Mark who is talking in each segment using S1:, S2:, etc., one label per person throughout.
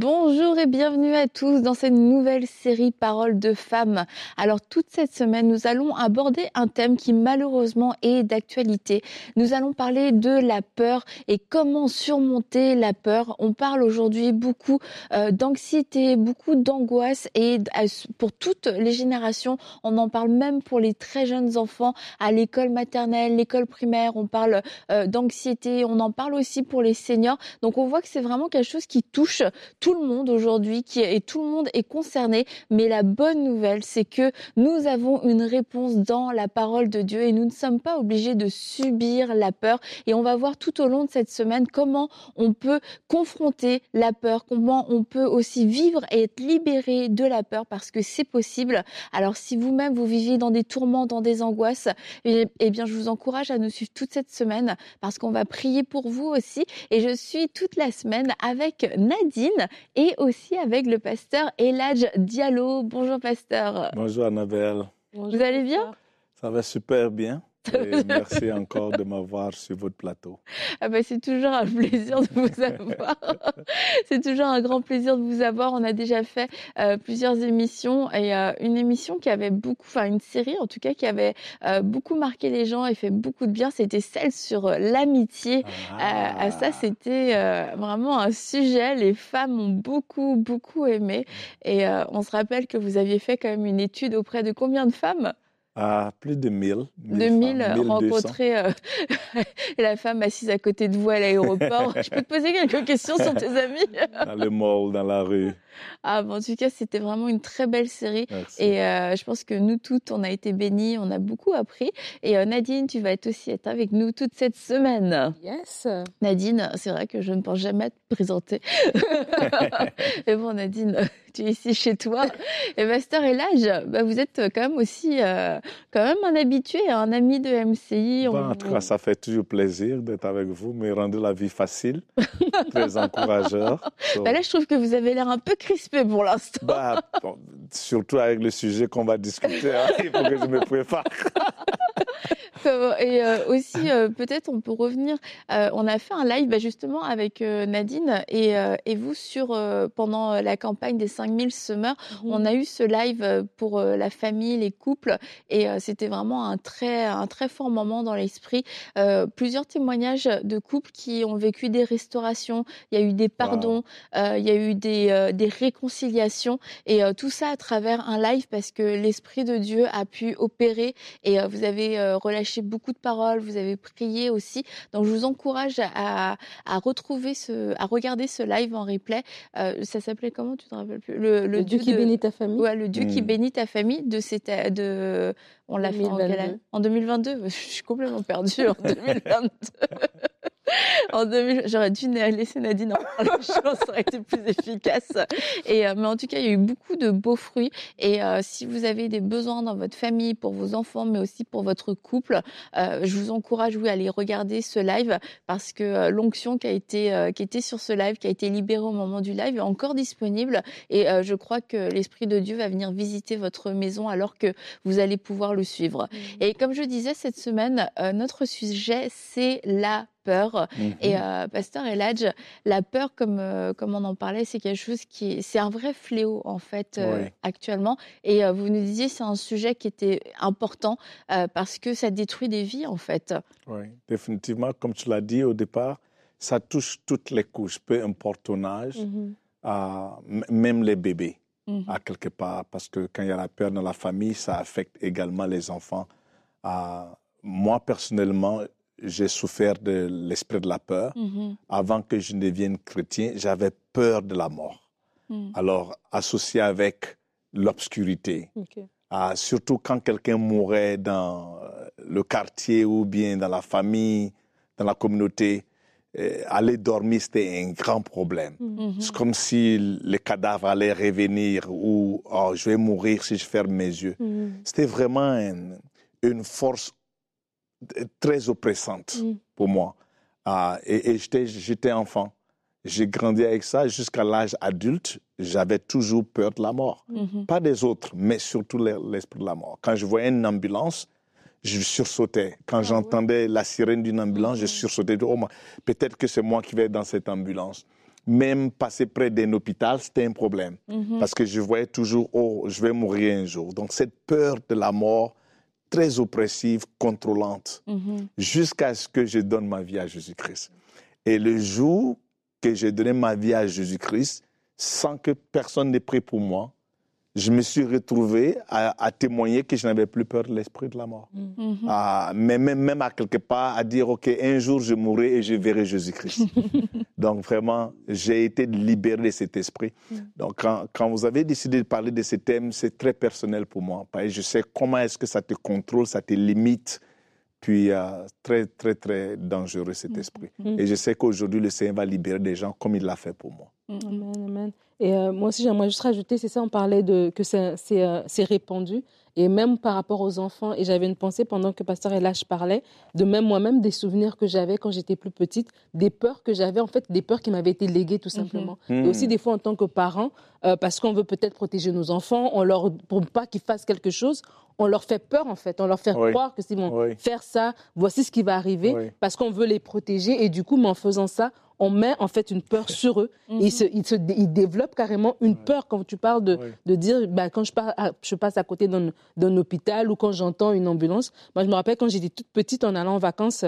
S1: Bonjour et bienvenue à tous dans cette nouvelle série Paroles de femmes. Alors toute cette semaine, nous allons aborder un thème qui malheureusement est d'actualité. Nous allons parler de la peur et comment surmonter la peur. On parle aujourd'hui beaucoup euh, d'anxiété, beaucoup d'angoisse et pour toutes les générations, on en parle même pour les très jeunes enfants à l'école maternelle, l'école primaire, on parle euh, d'anxiété, on en parle aussi pour les seniors. Donc on voit que c'est vraiment quelque chose qui touche le monde aujourd'hui qui et tout le monde est concerné. Mais la bonne nouvelle, c'est que nous avons une réponse dans la parole de Dieu et nous ne sommes pas obligés de subir la peur. Et on va voir tout au long de cette semaine comment on peut confronter la peur, comment on peut aussi vivre et être libéré de la peur parce que c'est possible. Alors si vous-même vous vivez dans des tourments, dans des angoisses, eh, eh bien je vous encourage à nous suivre toute cette semaine parce qu'on va prier pour vous aussi. Et je suis toute la semaine avec Nadine et aussi avec le pasteur Eladj Diallo. Bonjour pasteur.
S2: Bonjour Annabelle.
S1: Vous allez bien?
S2: Ça va super bien merci encore de m'avoir sur votre plateau.
S1: Ah bah, c'est toujours un plaisir de vous avoir. c'est toujours un grand plaisir de vous avoir. On a déjà fait euh, plusieurs émissions et euh, une émission qui avait beaucoup, enfin une série en tout cas qui avait euh, beaucoup marqué les gens et fait beaucoup de bien. C'était celle sur l'amitié. Ah. ça, c'était vraiment un sujet. Les femmes ont beaucoup, beaucoup aimé. Et on se rappelle que vous aviez fait quand même une étude auprès de combien de femmes?
S2: À plus de 1000.
S1: 2000 rencontrés euh, la femme assise à côté de vous à l'aéroport. Je peux te poser quelques questions sur tes amis?
S2: Dans le mall, dans la rue.
S1: Ah, bon, en tout cas, c'était vraiment une très belle série. Et euh, je pense que nous toutes, on a été bénis, on a beaucoup appris. Et euh, Nadine, tu vas être aussi être avec nous toute cette semaine.
S3: Yes.
S1: Nadine, c'est vrai que je ne pense jamais te présenter. Mais bon, Nadine, tu es ici chez toi. Et Master et l'âge, bah, vous êtes quand même aussi quand même un habitué, un ami de MCI.
S2: en tout cas, ça fait toujours plaisir d'être avec vous, mais rendre la vie facile, très encourageur.
S1: Bah là, je trouve que vous avez l'air un peu crispé pour l'instant.
S2: Bah, surtout avec le sujet qu'on va discuter, hein, il faut que je me prépare.
S1: Et euh, aussi, euh, peut-être, on peut revenir. Euh, on a fait un live bah, justement avec Nadine et, et, vous sur pendant la campagne des 5000 semeurs. Mhm. On a eu ce live pour la famille, les couples, et c'était vraiment un très, un très fort moment dans l'esprit. plusieurs témoignages de couples qui ont vécu des restaurations. Il y a eu des pardons, il y a eu des, des réconciliations, et tout ça à travers un live parce que l'esprit de Dieu a pu opérer. Et vous avez relâché beaucoup de paroles, vous avez prié aussi. Donc je vous encourage à, retrouver ce, à regarder ce live en replay. Euh, ça s'appelait comment? Tu te rappelles plus?
S3: Le, Dieu, qui bénit ta famille.
S1: Ouais, le Dieu qui hmm. bénit ta famille. De cette, de, on l'a fait en, en 2022. Je suis complètement perdue en 2022. en 2000, j'aurais dû laisser Nadine en parler, ça aurait été plus efficace. Et, euh, mais en tout cas, il y a eu beaucoup de beaux fruits. Et euh, si vous avez des besoins dans votre famille, pour vos enfants, mais aussi pour votre couple, euh, je vous encourage oui, à aller regarder ce live parce que l'onction qui a été qui était sur ce live, qui a été libérée au moment du live, est encore disponible. Et je crois que l'esprit de Dieu va venir visiter votre maison alors que vous allez pouvoir le suivre. Mmh. Et comme je disais cette semaine, notre sujet c'est la peur. Et mhm. euh, Pasteur Eladj, la peur, comme, euh, comme on en parlait, c'est quelque chose qui c'est un vrai fléau en fait euh, actuellement. Et vous nous disiez c'est un sujet qui était important parce que ça détruit des vies en fait.
S2: Oui, définitivement, comme tu l'as dit au départ, ça touche toutes les couches, peu importe ton âge, mhm. même les bébés. Mhm. à quelque part, parce que quand il y a la peur dans la famille, ça affecte également les enfants. moi, personnellement, j'ai souffert de l'esprit de la peur. Mm-hmm. Avant que je ne devienne chrétien, j'avais peur de la mort. Mm. Alors, associé avec l'obscurité, ah, surtout quand quelqu'un mourait dans euh, le quartier ou bien dans la famille, dans la communauté, euh, aller dormir, c'était un grand problème. Mm-hmm. C'est comme si les cadavres allaient revenir ou oh, je vais mourir si je ferme mes yeux. Mm-hmm. C'était vraiment une force très oppressante mm. pour moi. Ah, et, j'étais enfant. j'ai grandi avec ça jusqu'à l'âge adulte. J'avais toujours peur de la mort. Mhm. Pas des autres, mais surtout l'esprit de la mort. Quand je voyais une ambulance, je sursautais. Quand ah j'entendais la sirène d'une ambulance, je mhm. sursautais. Oh, peut-être que c'est moi qui vais dans cette ambulance. Même passer près d'un hôpital, c'était un problème. Mhm. Parce que je voyais toujours, oh, je vais mourir un jour. Donc cette peur de la mort, très oppressive, contrôlante, jusqu'à ce que je donne ma vie à Jésus-Christ. Et le jour que j'ai donné ma vie à Jésus-Christ sans que personne n'ait pris pour moi. Je me suis retrouvé à, témoigner que je n'avais plus peur de l'esprit de la mort. Mm-hmm. Ah, mais même, même à quelque part à dire, OK, un jour je mourrai et je verrai Jésus-Christ. Donc vraiment, j'ai été libéré de cet esprit. Mm. Donc quand, quand, vous avez décidé de parler de ce thème, c'est très personnel pour moi. Je sais comment est-ce que ça te contrôle, ça te limite, puis euh, très, très, très dangereux cet mm. esprit. Mm. Et je sais qu'aujourd'hui, le Seigneur va libérer des gens comme il l'a fait pour moi.
S3: Mm. Amen, amen. Et euh, moi aussi, j'aimerais juste rajouter, c'est ça, on parlait de que c'est euh, répandu et même par rapport aux enfants. Et j'avais une pensée pendant que Pasteur Elash parlait, de même moi-même des souvenirs que j'avais quand j'étais plus petite, des peurs que j'avais, en fait, des peurs qui m'avaient été léguées tout mhm. simplement. Et aussi des fois en tant que parent, euh, parce qu'on veut peut-être protéger nos enfants, on leur, pour pas qu'ils fassent quelque chose, on leur fait peur en fait, on leur fait croire que s'ils vont faire ça, voici ce qui va arriver, parce qu'on veut les protéger. Et du coup, mais en faisant ça, on met en fait une peur sur eux. Mhm. ils, se, ils, développent carrément une peur quand tu parles de, de dire, bah, quand je, je passe à côté d'un hôpital ou quand j'entends une ambulance. Moi, je me rappelle quand j'étais toute petite en allant en vacances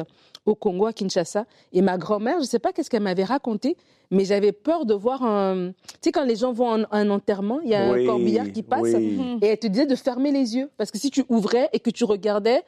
S3: au Congo, à Kinshasa, et ma grand-mère, je ne sais pas qu'est-ce qu'elle m'avait raconté, mais j'avais peur de voir un... Tu sais, quand les gens vont en un enterrement, il y a un corbillard qui passe, et elle te disait de fermer les yeux, parce que si tu ouvrais et que tu regardais,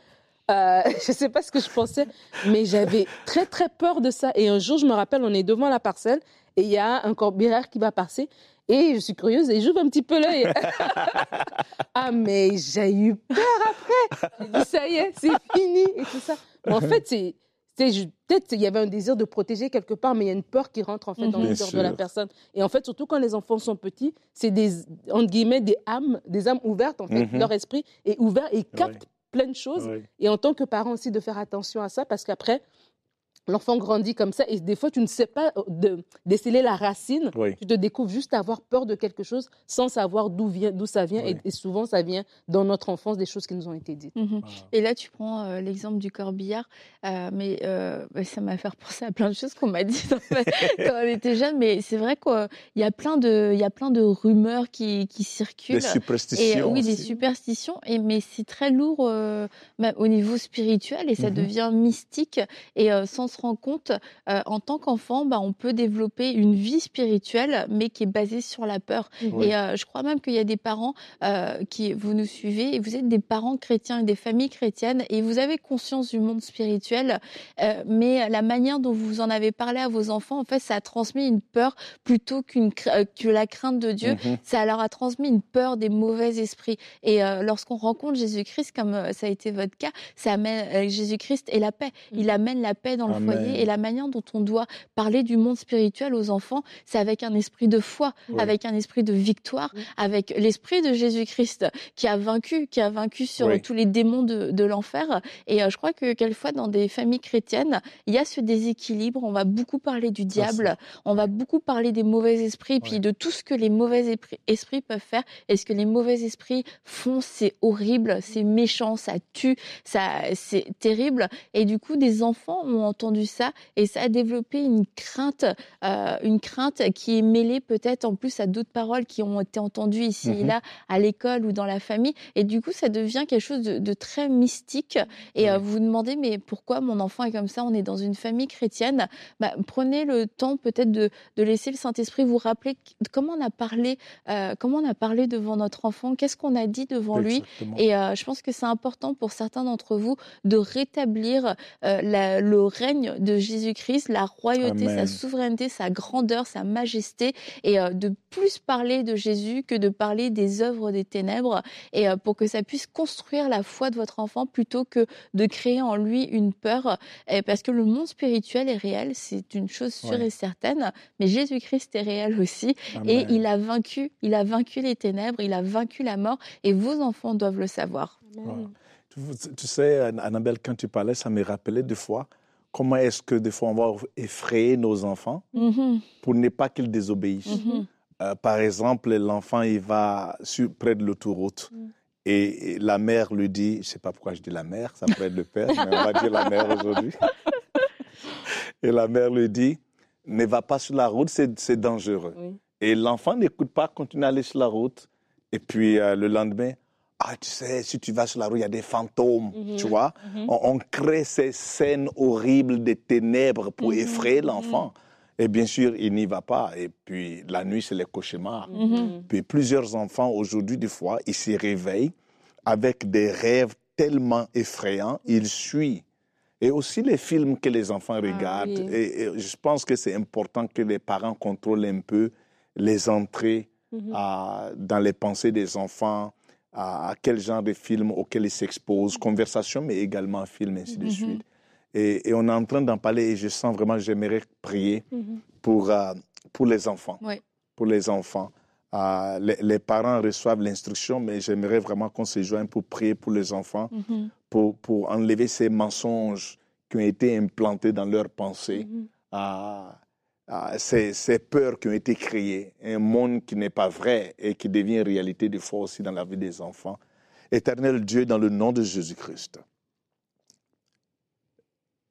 S3: euh, je ne sais pas ce que je pensais, mais j'avais très très peur de ça. Et un jour, je me rappelle, on est devant la parcelle et il y a un corbillard qui va passer. Et je suis curieuse et j'ouvre un petit peu l'œil. ah, mais j'ai eu peur après. J'ai dit, ça y est, c'est fini et tout ça. en fait, c'est. Peut-être qu'il y avait un désir de protéger quelque part, mais il y a une peur qui rentre en fait dans le cœur de la personne. Et en fait, surtout quand les enfants sont petits, c'est des entre guillemets des âmes, des âmes ouvertes en fait. Mhm. Leur esprit est ouvert et ils captent plein de choses. Et en tant que parent aussi, de faire attention à ça parce qu'après, L'enfant grandit comme ça et des fois tu ne sais pas euh, de, déceler la racine. Tu te découvres juste à avoir peur de quelque chose sans savoir d'où vient, d'où ça vient et, souvent ça vient dans notre enfance des choses qui nous ont été dites.
S1: Mhm. Et là tu prends euh, l'exemple du corbillard, euh, mais ça m'a fait penser à plein de choses qu'on m'a dit quand on était jeune. Mais c'est vrai qu'il y a plein de, il y a plein de rumeurs qui, qui circulent.
S2: Des superstitions.
S1: oui, des superstitions. Et mais c'est très lourd au niveau spirituel et ça mhm. devient mystique et sans se rend compte, euh, en tant qu'enfant, bah, on peut développer une vie spirituelle, mais qui est basée sur la peur. Et euh, je crois même qu'il y a des parents euh, qui, vous nous suivez, et vous êtes des parents chrétiens et des familles chrétiennes, et vous avez conscience du monde spirituel, mais la manière dont vous en avez parlé à vos enfants, en fait, ça a transmis une peur plutôt qu'une que la crainte de Dieu. Mhm. Ça leur a transmis une peur des mauvais esprits. Et lorsqu'on rencontre Jésus-Christ, comme ça a été votre cas, ça amène Jésus-Christ et la paix. Il amène la paix dans le et la manière dont on doit parler du monde spirituel aux enfants, c'est avec un esprit de foi, avec un esprit de victoire, avec l'esprit de Jésus-Christ qui a vaincu, qui a vaincu sur tous les démons de, l'enfer. Et euh, je crois que quelquefois dans des familles chrétiennes, il y a ce déséquilibre. On va beaucoup parler du diable, on va beaucoup parler des mauvais esprits, puis de tout ce que les mauvais esprits peuvent faire. Et ce que les mauvais esprits font, c'est horrible, c'est méchant, ça tue, ça, c'est terrible. Et du coup, des enfants ont entendu ça et ça a développé une crainte, euh, une crainte qui est mêlée peut-être en plus à d'autres paroles qui ont été entendues ici et mhm. là à l'école ou dans la famille. Et du coup, ça devient quelque chose de, très mystique. Et euh, vous vous demandez, mais pourquoi mon enfant est comme ça? On est dans une famille chrétienne. Bah, prenez le temps peut-être de, de, laisser le Saint-Esprit vous rappeler comment on a parlé, euh, comment on a parlé devant notre enfant, qu'est-ce qu'on a dit devant lui? Et je pense que c'est important pour certains d'entre vous de rétablir le règne de Jésus-Christ, la royauté, sa souveraineté, sa grandeur, sa majesté, et euh, de plus parler de Jésus que de parler des œuvres des ténèbres, et euh, pour que ça puisse construire la foi de votre enfant plutôt que de créer en lui une peur, parce que le monde spirituel est réel, c'est une chose sûre et certaine, mais Jésus-Christ est réel aussi, et il a vaincu, il a vaincu les ténèbres, il a vaincu la mort, et vos enfants doivent le savoir.
S2: Tu, sais, Annabelle, quand tu parlais, ça me rappelait des fois comment est-ce que des fois on va effrayer nos enfants
S1: Mhm.
S2: pour ne pas qu'ils désobéissent?
S1: Mhm.
S2: Euh, par exemple, l'enfant, il va sur, près de l'autoroute
S1: Mm.
S2: et, et la mère lui dit, je ne sais pas pourquoi je dis la mère, ça pourrait être le père, mais on va dire la mère aujourd'hui. et la mère lui dit, ne va pas sur la route, c'est c'est dangereux.
S3: Oui.
S2: Et l'enfant n'écoute pas, continue à aller sur la route. Et puis euh, le lendemain, ah, tu sais, si tu vas sur la route, il y a des fantômes,
S3: Mhm.
S2: tu vois.
S3: Mhm.
S2: On, on crée ces scènes horribles des ténèbres pour
S1: Mhm,
S2: effrayer l'enfant. Et bien sûr, il n'y va pas. Et puis la nuit, c'est les cauchemars. Puis plusieurs enfants, aujourd'hui, des fois, ils se réveillent avec des rêves tellement effrayants, ils suivent. Et aussi les films que les enfants regardent.
S3: oui.
S2: et, et je pense que c'est important que les parents contrôlent un peu les entrées à- dans les pensées des enfants, à, à quel genre de film auquel ils s'exposent, conversation, mais également film, ainsi de
S1: Mhm.
S2: suite. Et, et on est en train d'en parler et je sens vraiment, j'aimerais prier
S3: Mhm.
S2: pour, euh, pour les enfants. Pour les enfants. Euh, les, les parents reçoivent l'instruction, mais j'aimerais vraiment qu'on se joigne pour prier pour les enfants,
S1: Mhm.
S2: pour, pour enlever ces mensonges qui ont été implantés dans leurs pensées,
S3: Mhm.
S2: euh, ces, ces peurs qui ont été créées, un monde qui n'est pas vrai et qui devient réalité des fois aussi dans la vie des enfants. Éternel Dieu, dans le nom de Jésus-Christ,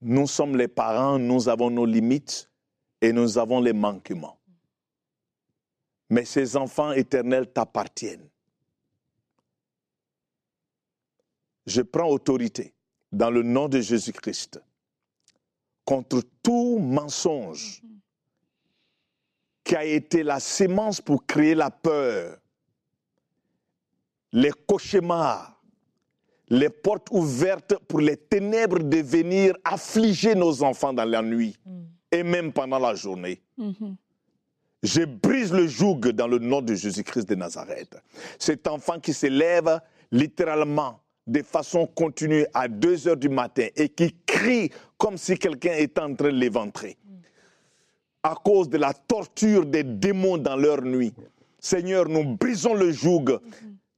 S2: nous sommes les parents, nous avons nos limites et nous avons les manquements. Mais ces enfants éternels t'appartiennent. Je prends autorité dans le nom de Jésus-Christ contre tout mensonge qui a été la sémence pour créer la peur, les cauchemars, les portes ouvertes pour les ténèbres de venir affliger nos enfants dans la nuit
S3: Mm.
S2: et même pendant la journée.
S1: Mhm.
S2: Je brise le joug dans le nom de Jésus-Christ de Nazareth. Cet enfant qui se lève littéralement de façon continue à 2 heures du matin et qui crie comme si quelqu'un était en train de l'éventrer à cause de la torture des démons dans leur nuit. Seigneur, nous brisons le joug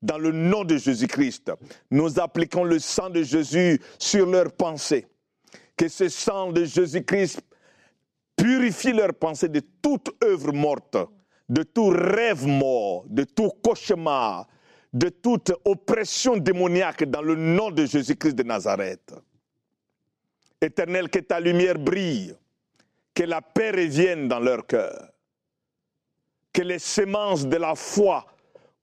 S2: dans le nom de Jésus-Christ. Nous appliquons le sang de Jésus sur leurs pensées. Que ce sang de Jésus-Christ purifie leurs pensées de toute œuvre morte, de tout rêve mort, de tout cauchemar, de toute oppression démoniaque dans le nom de Jésus-Christ de Nazareth. Éternel, que ta lumière brille, que la paix revienne dans leur cœur, que les semences de la foi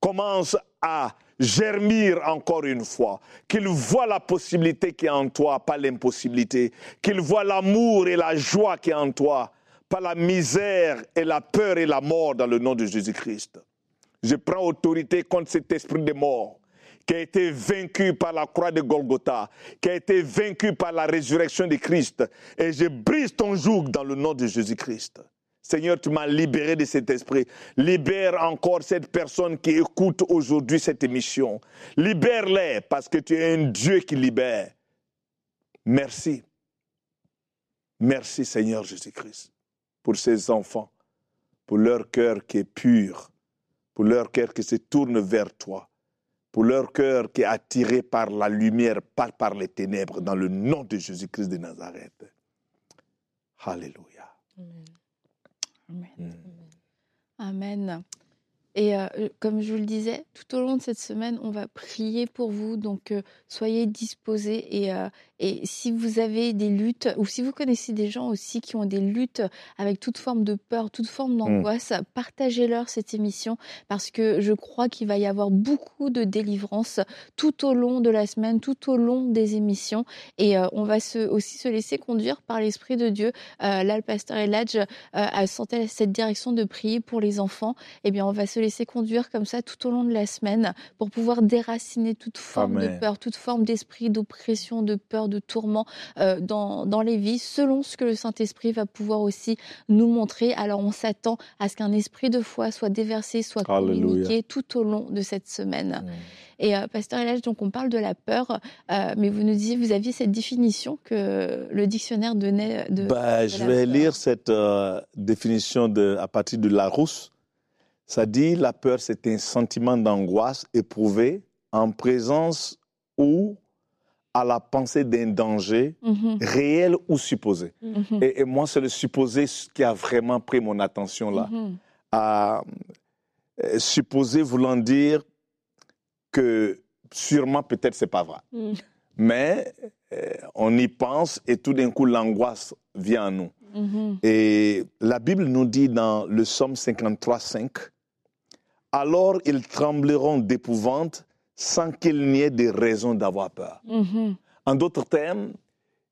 S2: commencent à germir encore une fois, qu'ils voient la possibilité qui est en toi, pas l'impossibilité, qu'ils voient l'amour et la joie qui est en toi, pas la misère et la peur et la mort dans le nom de Jésus-Christ. Je prends autorité contre cet esprit de mort qui a été vaincu par la croix de Golgotha, qui a été vaincu par la résurrection de Christ. Et je brise ton joug dans le nom de Jésus-Christ. Seigneur, tu m'as libéré de cet esprit. Libère encore cette personne qui écoute aujourd'hui cette émission. Libère-les parce que tu es un Dieu qui libère. Merci. Merci Seigneur Jésus-Christ pour ces enfants, pour leur cœur qui est pur, pour leur cœur qui se tourne vers toi, pour leur cœur qui est attiré par la lumière, pas par les ténèbres, dans le nom de Jésus-Christ de Nazareth. Alléluia.
S3: Amen.
S1: Amen.
S2: Mm.
S1: Amen. Et euh, comme je vous le disais, tout au long de cette semaine, on va prier pour vous. Donc, euh, soyez disposés. Et, euh, et si vous avez des luttes, ou si vous connaissez des gens aussi qui ont des luttes avec toute forme de peur, toute forme d'angoisse, partagez-leur cette émission parce que je crois qu'il va y avoir beaucoup de délivrance tout au long de la semaine, tout au long des émissions. Et euh, on va se, aussi se laisser conduire par l'Esprit de Dieu. Euh, là, le pasteur Eladj euh, a senti cette direction de prier pour les enfants. Eh bien, on va se laisser conduire comme ça tout au long de la semaine pour pouvoir déraciner toute forme
S2: Amen.
S1: de peur, toute forme d'esprit d'oppression, de peur, de tourment euh, dans, dans les vies, selon ce que le Saint-Esprit va pouvoir aussi nous montrer. Alors, on s'attend à ce qu'un esprit de foi soit déversé, soit
S2: Alléluia.
S1: communiqué tout au long de cette semaine.
S2: Mm.
S1: Et euh, Pasteur Elage, donc on parle de la peur, euh, mais vous nous disiez, vous aviez cette définition que le dictionnaire donnait de.
S2: Ben,
S1: de
S2: je vais
S1: peur.
S2: lire cette euh, définition de, à partir de Larousse. Ça dit la peur, c'est un sentiment d'angoisse éprouvé en présence ou à la pensée d'un danger
S1: Mhm.
S2: réel ou supposé.
S1: Mhm.
S2: Et, et moi, c'est le supposé qui a vraiment pris mon attention là.
S1: Mhm.
S2: Euh, supposé voulant dire que sûrement, peut-être, c'est pas vrai. Mais euh, on y pense et tout d'un coup, l'angoisse vient à nous. Et la Bible nous dit dans le psaume 53, 5, Alors ils trembleront d'épouvante sans qu'il n'y ait de raison d'avoir peur.
S1: Mhm.
S2: En d'autres termes,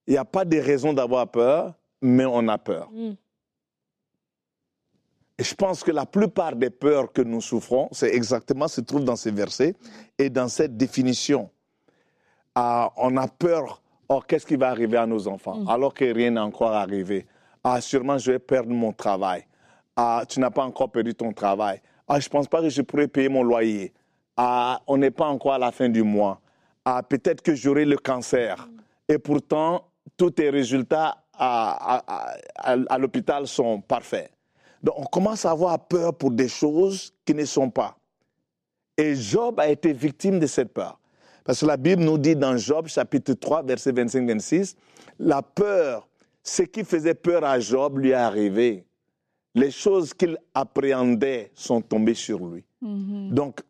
S2: il n'y a pas de raison d'avoir peur, mais on a peur.
S3: Mm.
S2: Et je pense que la plupart des peurs que nous souffrons, c'est exactement se trouve dans ces versets et dans cette définition. Ah, on a peur, oh, qu'est-ce qui va arriver à nos enfants, alors que rien n'est encore arrivé. Ah, sûrement, je vais perdre mon travail. Ah, tu n'as pas encore perdu ton travail. Ah, je ne pense pas que je pourrais payer mon loyer. Ah, on n'est pas encore à la fin du mois. Ah, peut-être que j'aurai le cancer. Et pourtant, tous tes résultats à, à- à- à l'hôpital sont parfaits. Donc, on commence à avoir peur pour des choses qui ne sont pas. Et Job a été victime de cette peur. Parce que la Bible nous dit dans Job, chapitre 3, verset 25-26, la peur, ce qui faisait peur à Job lui est arrivé. Les choses qu'il appréhendait sont tombées sur lui.
S1: Mhm.
S2: Donc,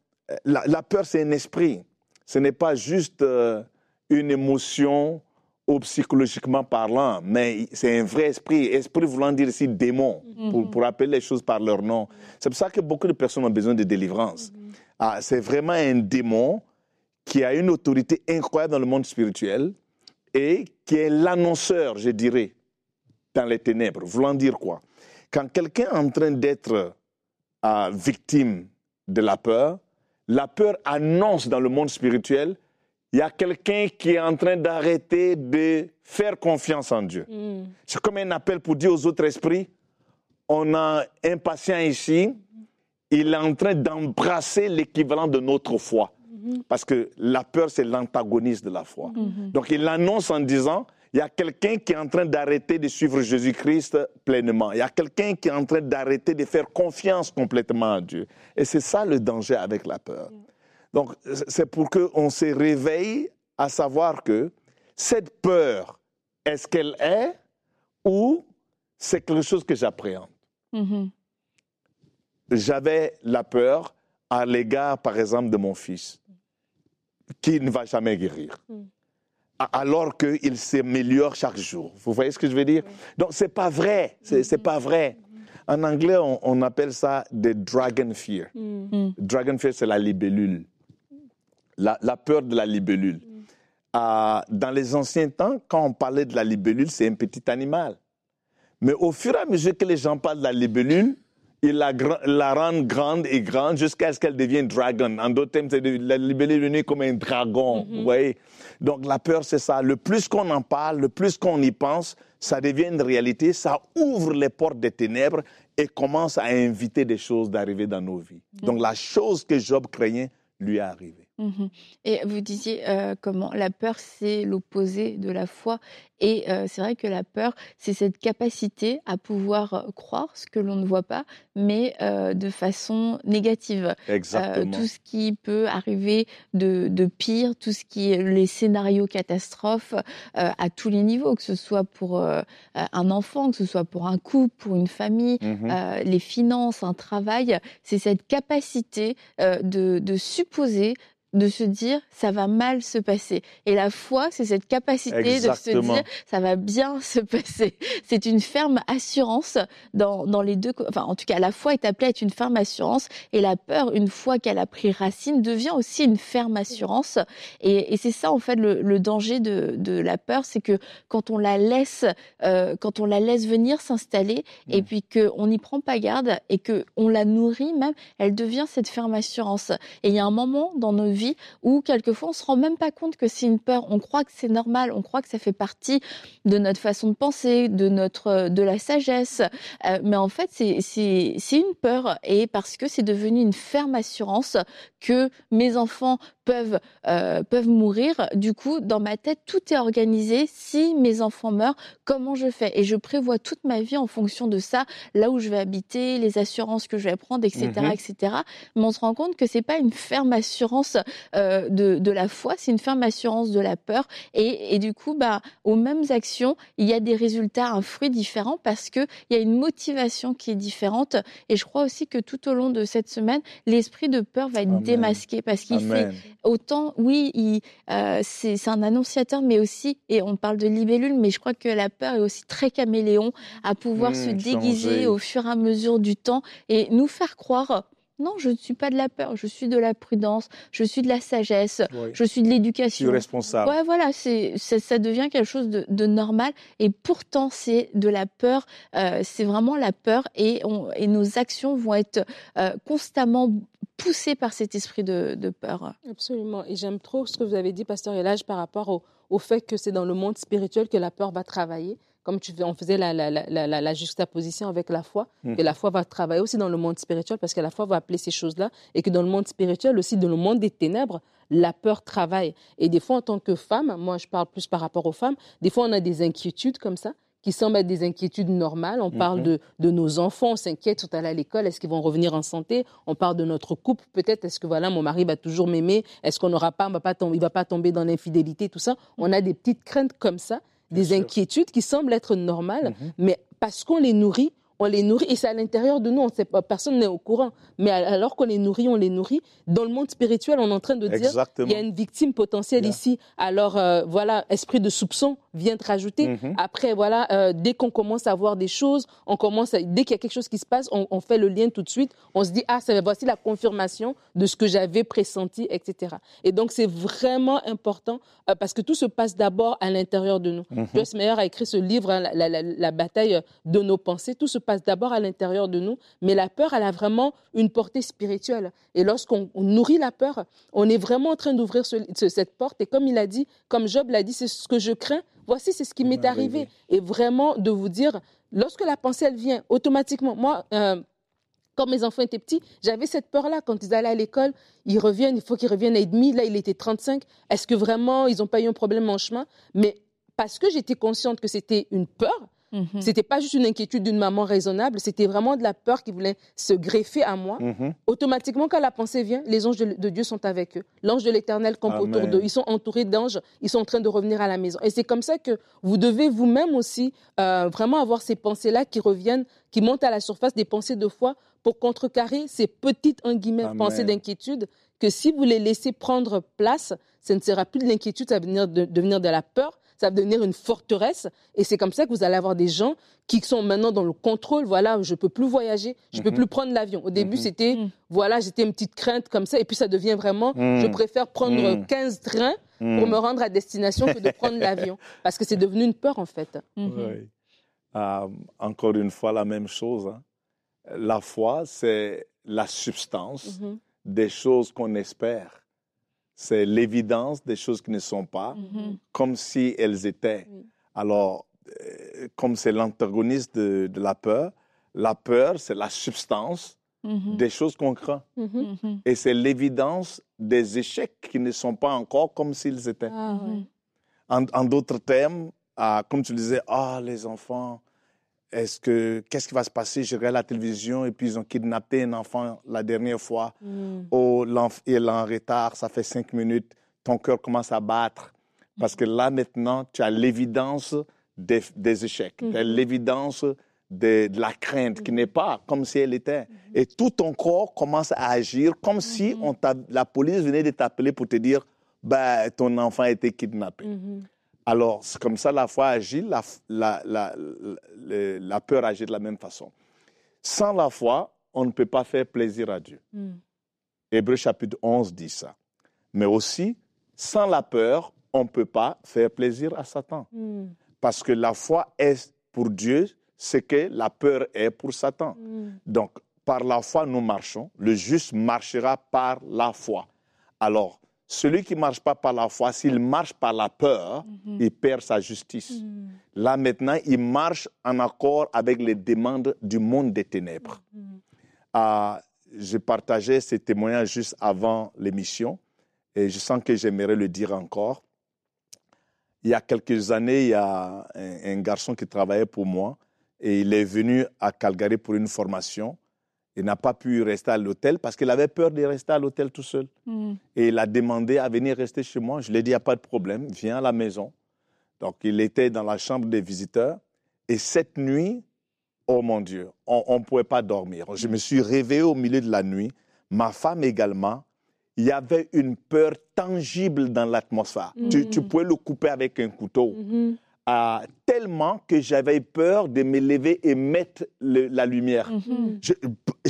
S2: la, la peur, c'est un esprit. Ce n'est pas juste euh, une émotion ou psychologiquement parlant, mais c'est un vrai esprit. Esprit voulant dire ici démon, pour, pour appeler les choses par leur nom. C'est pour ça que beaucoup de personnes ont besoin de délivrance. Ah, c'est vraiment un démon qui a une autorité incroyable dans le monde spirituel et qui est l'annonceur, je dirais, dans les ténèbres. Voulant dire quoi? Quand quelqu'un est en train d'être euh, victime de la peur, la peur annonce dans le monde spirituel, il y a quelqu'un qui est en train d'arrêter de faire confiance en Dieu.
S3: Mm.
S2: C'est comme un appel pour dire aux autres esprits, on a un patient ici, il est en train d'embrasser l'équivalent de notre foi. Parce que la peur, c'est l'antagoniste de la foi. Donc il l'annonce en disant, il y a quelqu'un qui est en train d'arrêter de suivre Jésus-Christ pleinement. Il y a quelqu'un qui est en train d'arrêter de faire confiance complètement à Dieu. Et c'est ça le danger avec la peur. Donc c'est pour qu'on se réveille à savoir que cette peur, est-ce qu'elle est ou c'est quelque chose que j'appréhende?
S1: Mhm.
S2: J'avais la peur à l'égard, par exemple, de mon fils, qui ne va jamais guérir. A- Alors qu'il s'améliore chaque jour. Vous voyez ce que je veux dire? Donc, c'est pas vrai. C'est pas vrai. En anglais, on, on appelle ça the dragon fear.
S1: Mm.
S2: Dragon fear, c'est la libellule. La, la peur de la libellule. Ah, dans les anciens temps, quand on parlait de la libellule, c'est un petit animal. Mais au fur et à mesure que les gens parlent de la libellule, ils la, rendent grande et grande jusqu'à ce qu'elle devienne dragon. En d'autres termes, c'est de- la libellule est devenue comme un dragon. Vous voyez Donc la peur, c'est ça. Le plus qu'on en parle, le plus qu'on y pense, ça devient une réalité. Ça ouvre les portes des ténèbres et commence à inviter des choses d'arriver dans nos vies. Donc la chose que Job craignait lui est arrivée.
S1: Mhm. Et vous disiez euh, comment? La peur, c'est l'opposé de la foi. Et c'est vrai que la peur, c'est cette capacité à pouvoir croire ce que l'on ne voit pas, mais de façon négative.
S2: Exactement.
S1: tout ce qui peut arriver de, de pire, tout ce qui est les scénarios catastrophes à tous les niveaux, que ce soit pour un enfant, que ce soit pour un couple, pour une famille, euh, les finances, un travail, c'est cette capacité de, de supposer de se dire ça va mal se passer. Et la foi, c'est cette capacité de se dire ça va bien se passer. C'est une ferme assurance dans, dans les deux. Enfin, en tout cas, la foi est appelée à être une ferme assurance et la peur, une fois qu'elle a pris racine, devient aussi une ferme assurance. Et, et c'est ça, en fait, le, le danger de, de la peur, c'est que quand on la laisse, euh, quand on la laisse venir s'installer et
S2: Mm.
S1: puis qu'on n'y prend pas garde et que on la nourrit même, elle devient cette ferme assurance. Et il y a un moment dans nos vies où quelquefois on se rend même pas compte que c'est une peur. On croit que c'est normal, on croit que ça fait partie aussi de notre façon de penser, de notre de la sagesse. Euh, mais en fait, c'est c'est une peur et parce que c'est devenu une ferme assurance que mes enfants peuvent euh, peuvent mourir. Du coup, dans ma tête, tout est organisé. Si mes enfants meurent, comment je fais? Et je prévois toute ma vie en fonction de ça, là où je vais habiter, les assurances que je vais prendre, etc., mhm. etc. Mais on se rend compte que c'est pas une ferme assurance euh, de, de la foi, c'est une ferme assurance de la peur. Et, et du coup, bah, aux mêmes actions, il y a des résultats, un fruit différent parce que il y a une motivation qui est différente. Et je crois aussi que tout au long de cette semaine, l'esprit de peur va être démasqué parce qu'il fait autant, oui, euh, c'est un annonciateur, mais aussi, et on parle de libellule, mais je crois que la peur est aussi très caméléon à pouvoir mmh, se déguiser au fur et à mesure du temps et nous faire croire non, je ne suis pas de la peur, je suis de la prudence, je suis de la sagesse, je suis de l'éducation.
S2: Je suis responsable.
S1: Ouais, voilà, c'est ça, devient quelque chose de, normal et pourtant c'est de la peur, euh, c'est vraiment la peur et, et, nos actions vont être euh, constamment poussées par cet esprit de, peur.
S3: Absolument, et j'aime trop ce que vous avez dit, Pasteur Elage, par rapport au, au fait que c'est dans le monde spirituel que la peur va travailler comme tu, on faisait la, la, la, la, juxtaposition avec la foi, mmh. et la foi va travailler aussi dans le monde spirituel parce que la foi va appeler ces choses-là, et que dans le monde spirituel aussi, dans le monde des ténèbres, la peur travaille. Et des fois, en tant que femme, moi je parle plus par rapport aux femmes, des fois on a des inquiétudes comme ça, qui semblent être des inquiétudes normales. On parle mmh. de, de, nos enfants, on s'inquiète tout à l'heure à l'école, est-ce qu'ils vont revenir en santé? On parle de notre couple, peut-être, est-ce que voilà, mon mari va toujours m'aimer? Est-ce qu'on n'aura pas, va pas tomber, il va pas tomber dans l'infidélité, tout ça? On a des petites craintes comme ça des inquiétudes qui semblent être normales, mhm. mais parce qu'on les nourrit, on les nourrit et c'est à l'intérieur de nous, on sait pas, personne n'est au courant. Mais alors qu'on les nourrit, on les nourrit. Dans le monde spirituel, on est en train de dire il y a une victime potentielle ici. Alors euh, voilà, esprit de soupçon vient te rajouter. Mhm. Après voilà, euh, dès qu'on commence à voir des choses, on commence dès qu'il y a quelque chose qui se passe, on, fait le lien tout de suite. On se dit ah ça voici la confirmation de ce que j'avais pressenti, etc. Et donc c'est vraiment important euh, parce que tout se passe d'abord à l'intérieur de nous. Mm Joyce Meyer a écrit ce livre, hein, la, la, bataille de nos pensées. Tout se passe d'abord à l'intérieur de nous, mais la peur, elle a vraiment une portée spirituelle. Et lorsqu'on nourrit la peur, on est vraiment en train d'ouvrir cette porte. Et comme il a dit, comme Job l'a dit, c'est ce que je crains. Voici, c'est ce qui m'est arrivé. Et vraiment de vous dire, lorsque la pensée, elle vient automatiquement, moi, euh, quand mes enfants étaient petits, j'avais cette peur-là. Quand ils allaient à l'école, ils reviennent, il faut qu'ils reviennent à et demi. Là, il était 35. Est-ce que vraiment, ils n'ont pas eu un problème en chemin? Mais parce que j'étais consciente que c'était une peur, Mhm. C'était pas juste une inquiétude d'une maman raisonnable, c'était vraiment de la peur qui voulait se greffer à moi. Mhm. Automatiquement, quand la pensée vient, les anges de, Dieu sont avec eux. L'ange de l'Éternel campe autour d'eux. Ils sont entourés d'anges. Ils sont en train de revenir à la maison. Et c'est comme ça que vous devez vous-même aussi euh, vraiment avoir ces pensées-là qui reviennent, qui montent à la surface des pensées de foi pour contrecarrer ces petites en guillemets pensées d'inquiétude que si vous les laissez prendre place, ce ne sera plus de l'inquiétude, ça va venir de, devenir de la peur ça va devenir une forteresse. Et c'est comme ça que vous allez avoir des gens qui sont maintenant dans le contrôle. Voilà, je peux plus voyager, je peux mhm. plus prendre l'avion. Au début, mhm. c'était, mhm. voilà, j'étais une petite crainte comme ça. Et puis ça devient vraiment, je préfère prendre 15 trains pour me rendre à destination que de prendre l'avion. Parce que c'est devenu une peur, en fait.
S2: Oui. Euh, encore une fois, la même chose. Hein. La foi, c'est la substance des choses qu'on espère c'est l'évidence des choses qui ne sont pas, mm-hmm. comme si elles étaient. Alors, euh, comme c'est l'antagoniste de, la peur, la peur, c'est la substance mm-hmm. des choses qu'on craint. Mm-hmm. Et c'est l'évidence des échecs qui ne sont pas encore comme s'ils étaient. Ah, en, d'autres termes, ah, comme tu disais, ah, les enfants, est-ce que qu'est-ce qui va se passer? Je regarde la télévision et puis ils ont kidnappé un enfant la dernière fois. Mm. Oh, il est en retard, ça fait cinq minutes. Ton cœur commence à battre parce que là maintenant tu as l'évidence des, échecs, tu as mm-hmm. l'évidence de, la crainte qui n'est pas comme si elle était. Mm-hmm. Et tout ton corps commence à agir comme si on la police venait de t'appeler pour te dire bah, ton enfant a été kidnappé. Alors, c'est comme ça la foi agit, la, la, peur agit de la même façon. Sans la foi, on ne peut pas faire plaisir à Dieu. Mm. Hébreu chapitre 11 dit ça. Mais aussi, sans la peur, on ne peut pas faire plaisir à Satan. Mm. Parce que la foi est pour Dieu ce que la peur est pour Satan. Mm. Donc, par la foi, nous marchons. Le juste marchera par la foi. Alors, celui qui ne marche pas par la foi, s'il marche par la peur, mhm. il perd sa justice. Mhm. Là maintenant, il marche en accord avec les demandes du monde des ténèbres. Mhm. Ah, je partageais ces témoignages juste avant l'émission et je sens que j'aimerais le dire encore. Il y a quelques années, il y a un garçon qui travaillait pour moi et il est venu à Calgary pour une formation. Il n'a pas pu rester à l'hôtel parce qu'il avait peur de rester à l'hôtel tout seul. Hmm. Et il a demandé à venir rester chez moi. Je lui ai dit, il n'y a pas de problème, viens à la maison. Donc il était dans la chambre des visiteurs. Et cette nuit, oh mon Dieu, on ne pouvait pas dormir. Je me suis réveillé au milieu de la nuit. Ma femme également. Il y avait une peur tangible dans l'atmosphère. Tu, hmm. pouvais le couper avec un couteau. Hmm tellement que j'avais peur de me lever et mettre la lumière. Mhm. Je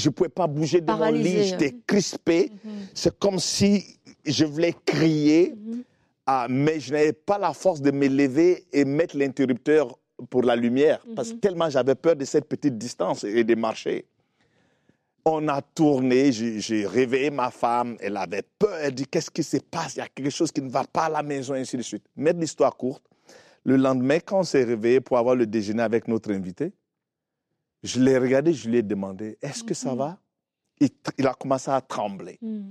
S2: ne pouvais pas bouger de mon lit, j'étais crispé. Mhm. C'est comme si je voulais crier, mhm. ah, mais je n'avais pas la force de me lever et mettre l'interrupteur pour la lumière, parce que tellement j'avais peur de cette petite distance et de marcher. On a tourné, j'ai réveillé ma femme, elle avait peur, elle dit qu'est-ce qui se passe, il y a quelque chose qui ne va pas à la maison, et ainsi de suite. Mettre l'histoire courte, le lendemain, quand on s'est réveillé pour avoir le déjeuner avec notre invité, je l'ai regardé, je lui ai demandé, est-ce que ça mm-hmm. va? Il, a commencé à trembler. Mm.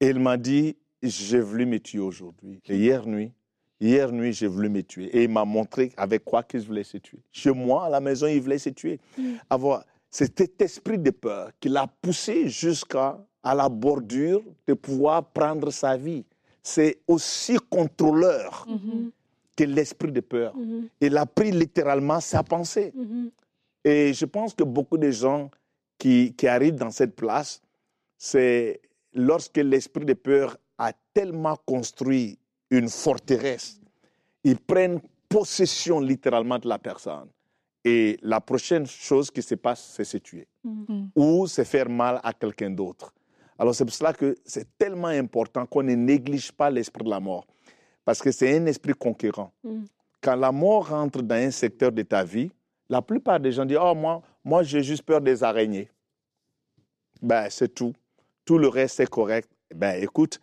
S2: Et il m'a dit, j'ai voulu me tuer aujourd'hui. Et hier nuit, hier nuit, j'ai voulu me tuer. Et il m'a montré avec quoi qu'il voulait se tuer. Chez moi, à la maison, il voulait se tuer. Mm. Avoir cet esprit de peur qui l'a poussé jusqu'à la bordure de pouvoir prendre sa vie. C'est aussi contrôleur. Mm-hmm que l'esprit de peur. Mhm. Il a pris littéralement sa pensée. Mhm. Et je pense que beaucoup de gens qui, qui arrivent dans cette place, c'est lorsque l'esprit de peur a tellement construit une forteresse, ils prennent possession littéralement de la personne. Et la prochaine chose qui se passe, c'est se tuer mhm. ou se faire mal à quelqu'un d'autre. Alors c'est pour cela que c'est tellement important qu'on ne néglige pas l'esprit de la mort. Parce que c'est un esprit conquérant. Mm. Quand la mort rentre dans un secteur de ta vie, la plupart des gens disent Oh, moi, moi j'ai juste peur des araignées. Ben, c'est tout. Tout le reste est correct. Ben, écoute,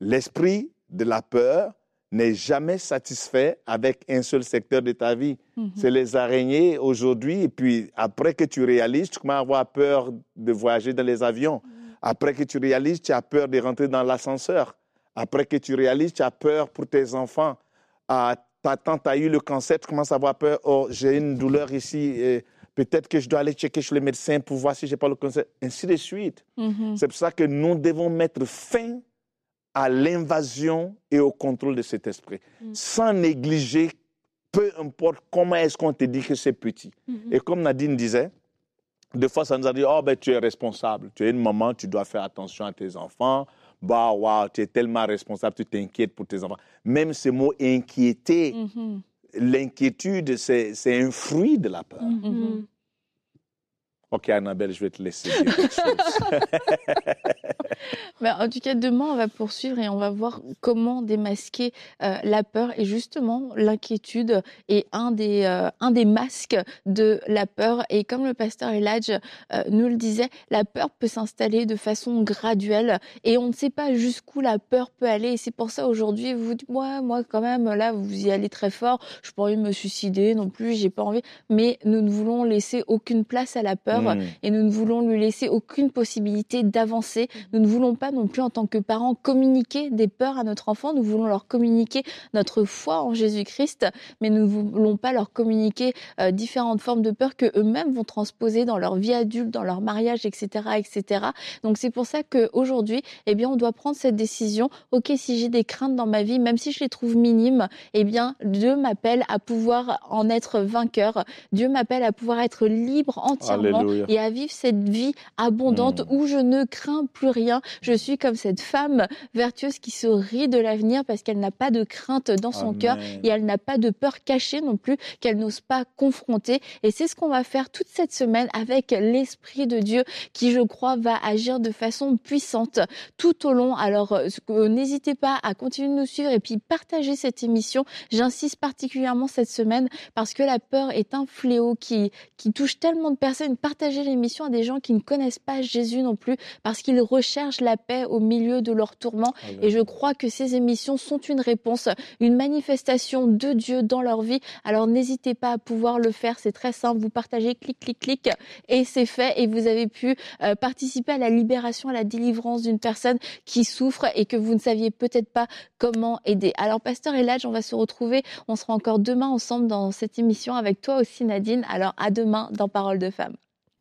S2: l'esprit de la peur n'est jamais satisfait avec un seul secteur de ta vie. Mm-hmm. C'est les araignées aujourd'hui, et puis après que tu réalises, tu commences à avoir peur de voyager dans les avions. Mm. Après que tu réalises, tu as peur de rentrer dans l'ascenseur. Après que tu réalises, tu as peur pour tes enfants. Ah, ta tante a eu le cancer, tu commences à avoir peur. Oh, j'ai une douleur ici. Peut-être que je dois aller checker chez le médecin pour voir si je n'ai pas le cancer. Ainsi de suite. Mm-hmm. C'est pour ça que nous devons mettre fin à l'invasion et au contrôle de cet esprit, mm. sans négliger, peu importe comment est-ce qu'on te dit que c'est petit. Mm-hmm. Et comme Nadine disait, des fois, ça nous a dit, oh, ben, tu es responsable. Tu es une maman, tu dois faire attention à tes enfants bah, waouh, tu es tellement responsable, tu t'inquiètes pour tes enfants. Même ce mot inquiéter, mm-hmm. l'inquiétude, c'est un fruit de la peur. Mm-hmm. Ok, Annabelle, je vais te laisser dire quelque chose.
S1: En tout cas, demain, on va poursuivre et on va voir comment démasquer euh, la peur. Et justement, l'inquiétude est un des, euh, un des masques de la peur. Et comme le pasteur Eladj euh, nous le disait, la peur peut s'installer de façon graduelle et on ne sait pas jusqu'où la peur peut aller. Et c'est pour ça aujourd'hui, vous dites, moi, moi, quand même, là, vous y allez très fort. Je de me suicider non plus, j'ai pas envie. Mais nous ne voulons laisser aucune place à la peur mmh. et nous ne voulons lui laisser aucune possibilité d'avancer. Nous ne voulons pas non plus en tant que parents communiquer des peurs à notre enfant. Nous voulons leur communiquer notre foi en Jésus-Christ, mais nous ne voulons pas leur communiquer euh, différentes formes de peur que eux-mêmes vont transposer dans leur vie adulte, dans leur mariage, etc., etc. Donc c'est pour ça qu'aujourd'hui, eh bien, on doit prendre cette décision. Ok, si j'ai des craintes dans ma vie, même si je les trouve minimes, eh bien, Dieu m'appelle à pouvoir en être vainqueur. Dieu m'appelle à pouvoir être libre entièrement et à vivre cette vie abondante hmm. où je ne crains plus rien. Je suis comme cette femme vertueuse qui se rit de l'avenir parce qu'elle n'a pas de crainte dans son cœur et elle n'a pas de peur cachée non plus qu'elle n'ose pas confronter. Et c'est ce qu'on va faire toute cette semaine avec l'Esprit de Dieu qui, je crois, va agir de façon puissante tout au long. Alors, euh, n'hésitez pas à continuer de nous suivre et puis partager cette émission. J'insiste particulièrement cette semaine parce que la peur est un fléau qui, qui touche tellement de personnes. Partagez l'émission à des gens qui ne connaissent pas Jésus non plus parce qu'ils recherchent la paix au milieu de leur tourment. Et je crois que ces émissions sont une réponse, une manifestation de Dieu dans leur vie. Alors n'hésitez pas à pouvoir le faire, c'est très simple. Vous partagez, clic, clic, clic, et c'est fait. Et vous avez pu euh, participer à la libération, à la délivrance d'une personne qui souffre et que vous ne saviez peut-être pas comment aider. Alors, Pasteur Eladj, on va se retrouver, on sera encore demain ensemble dans cette émission avec toi aussi, Nadine. Alors, à demain dans Parole de Femme.